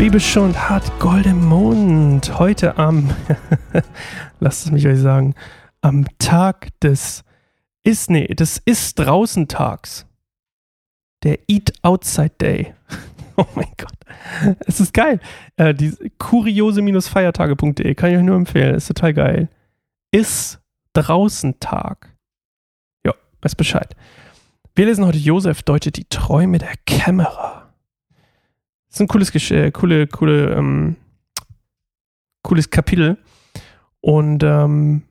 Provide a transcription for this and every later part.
Bibelsche und hat Golden Mond. Heute am, lasst es mich euch sagen, am Tag des ist, nee, des ist draußen Tags. Der Eat Outside Day. oh mein Gott. Es ist geil. Äh, kuriose-feiertage.de kann ich euch nur empfehlen. Ist total geil. Ist draußen Tag. Ja, weiß Bescheid. Wir lesen heute Josef deutet die Träume der Kämmerer. Das ist ein cooles, äh, coole, coole, ähm, cooles Kapitel. Und ähm,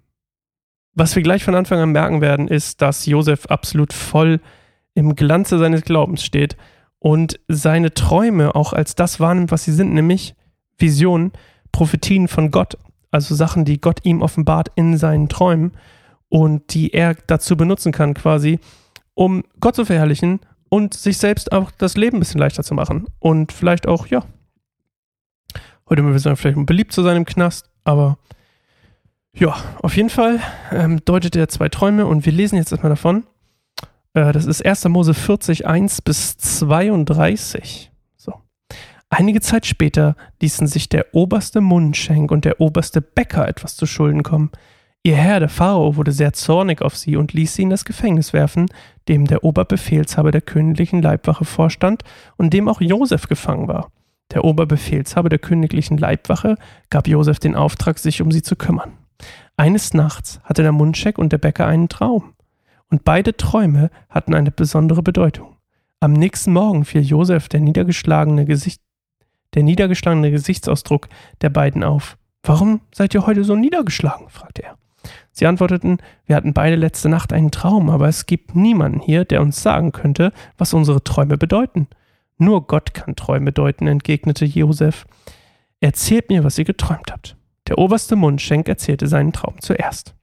was wir gleich von Anfang an merken werden, ist, dass Josef absolut voll im Glanze seines Glaubens steht und seine Träume auch als das wahrnimmt, was sie sind, nämlich Visionen, Prophetien von Gott, also Sachen, die Gott ihm offenbart in seinen Träumen und die er dazu benutzen kann, quasi, um Gott zu verherrlichen und sich selbst auch das Leben ein bisschen leichter zu machen. Und vielleicht auch, ja, heute wir sagen, vielleicht beliebt zu sein im Knast, aber ja, auf jeden Fall ähm, deutet er zwei Träume und wir lesen jetzt erstmal davon. Äh, das ist 1. Mose 40, 1 bis 32. So. Einige Zeit später ließen sich der oberste Mundschenk und der oberste Bäcker etwas zu Schulden kommen. Ihr Herr, der Pharao, wurde sehr zornig auf sie und ließ sie in das Gefängnis werfen, dem der Oberbefehlshaber der königlichen Leibwache vorstand und dem auch Josef gefangen war. Der Oberbefehlshaber der königlichen Leibwache gab Josef den Auftrag, sich um sie zu kümmern. Eines Nachts hatte der Mundscheck und der Bäcker einen Traum. Und beide Träume hatten eine besondere Bedeutung. Am nächsten Morgen fiel Josef der niedergeschlagene, Gesicht, der niedergeschlagene Gesichtsausdruck der beiden auf. Warum seid ihr heute so niedergeschlagen? fragte er. Sie antworteten, wir hatten beide letzte Nacht einen Traum, aber es gibt niemanden hier, der uns sagen könnte, was unsere Träume bedeuten. Nur Gott kann Träume deuten, entgegnete Josef. Erzählt mir, was ihr geträumt habt. Der oberste Mundschenk erzählte seinen Traum zuerst.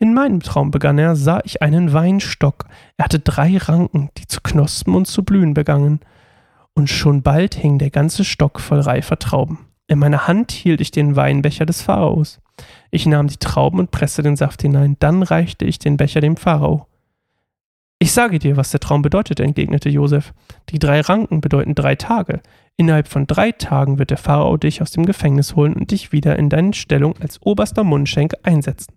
In meinem Traum begann er, sah ich einen Weinstock. Er hatte drei Ranken, die zu knospen und zu blühen begannen. Und schon bald hing der ganze Stock voll reifer Trauben. In meiner Hand hielt ich den Weinbecher des Pharaos. Ich nahm die Trauben und presste den Saft hinein, dann reichte ich den Becher dem Pharao. Ich sage dir, was der Traum bedeutet, entgegnete Josef. Die drei Ranken bedeuten drei Tage. Innerhalb von drei Tagen wird der Pharao dich aus dem Gefängnis holen und dich wieder in deine Stellung als oberster Mundschenk einsetzen.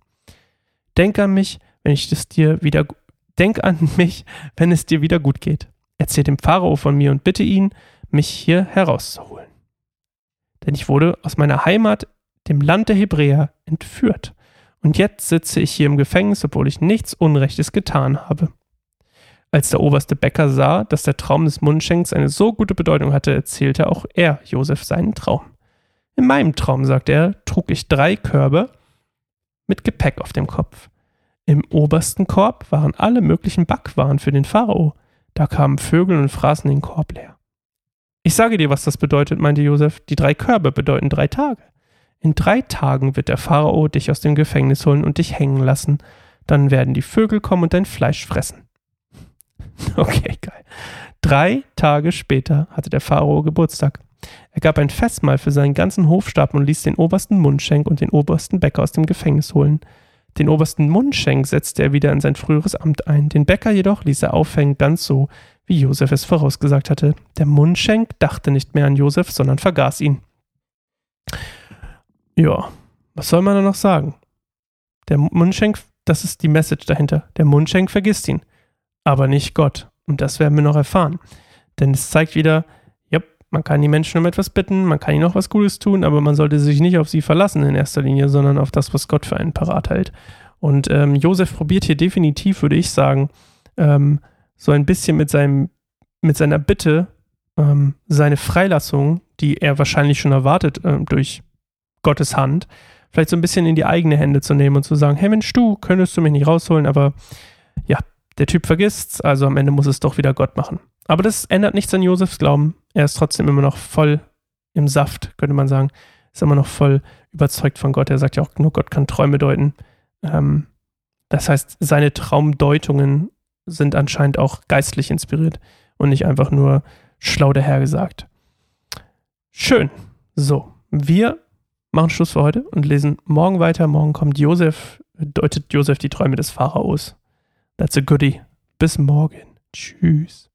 Denk an mich, wenn ich es dir wieder denk an mich, wenn es dir wieder gut geht. Erzähl dem Pharao von mir und bitte ihn, mich hier herauszuholen. Denn ich wurde aus meiner Heimat dem Land der Hebräer, entführt. Und jetzt sitze ich hier im Gefängnis, obwohl ich nichts Unrechtes getan habe. Als der oberste Bäcker sah, dass der Traum des Mundschenks eine so gute Bedeutung hatte, erzählte auch er Josef seinen Traum. In meinem Traum, sagte er, trug ich drei Körbe mit Gepäck auf dem Kopf. Im obersten Korb waren alle möglichen Backwaren für den Pharao. Da kamen Vögel und fraßen den Korb leer. Ich sage dir, was das bedeutet, meinte Josef. Die drei Körbe bedeuten drei Tage. In drei Tagen wird der Pharao dich aus dem Gefängnis holen und dich hängen lassen. Dann werden die Vögel kommen und dein Fleisch fressen. Okay, geil. Drei Tage später hatte der Pharao Geburtstag. Er gab ein Festmahl für seinen ganzen Hofstab und ließ den obersten Mundschenk und den obersten Bäcker aus dem Gefängnis holen. Den obersten Mundschenk setzte er wieder in sein früheres Amt ein. Den Bäcker jedoch ließ er aufhängen, ganz so, wie Josef es vorausgesagt hatte. Der Mundschenk dachte nicht mehr an Josef, sondern vergaß ihn. Ja, was soll man da noch sagen? Der Mundschenk, das ist die Message dahinter. Der Mundschenk vergisst ihn, aber nicht Gott. Und das werden wir noch erfahren. Denn es zeigt wieder, ja, man kann die Menschen um etwas bitten, man kann ihnen auch was Gutes tun, aber man sollte sich nicht auf sie verlassen in erster Linie, sondern auf das, was Gott für einen parat hält. Und ähm, Josef probiert hier definitiv, würde ich sagen, ähm, so ein bisschen mit seinem, mit seiner Bitte, ähm, seine Freilassung, die er wahrscheinlich schon erwartet äh, durch Gottes Hand, vielleicht so ein bisschen in die eigene Hände zu nehmen und zu sagen, hey Mensch, du könntest du mich nicht rausholen, aber ja, der Typ vergisst's, also am Ende muss es doch wieder Gott machen. Aber das ändert nichts an Josefs Glauben. Er ist trotzdem immer noch voll im Saft, könnte man sagen. Ist immer noch voll überzeugt von Gott. Er sagt ja auch, nur Gott kann Träume deuten. Ähm, das heißt, seine Traumdeutungen sind anscheinend auch geistlich inspiriert und nicht einfach nur schlau dahergesagt. Schön. So, wir machen Schluss für heute und lesen morgen weiter. Morgen kommt Josef, deutet Josef die Träume des Pharaos. That's a goodie. Bis morgen. Tschüss.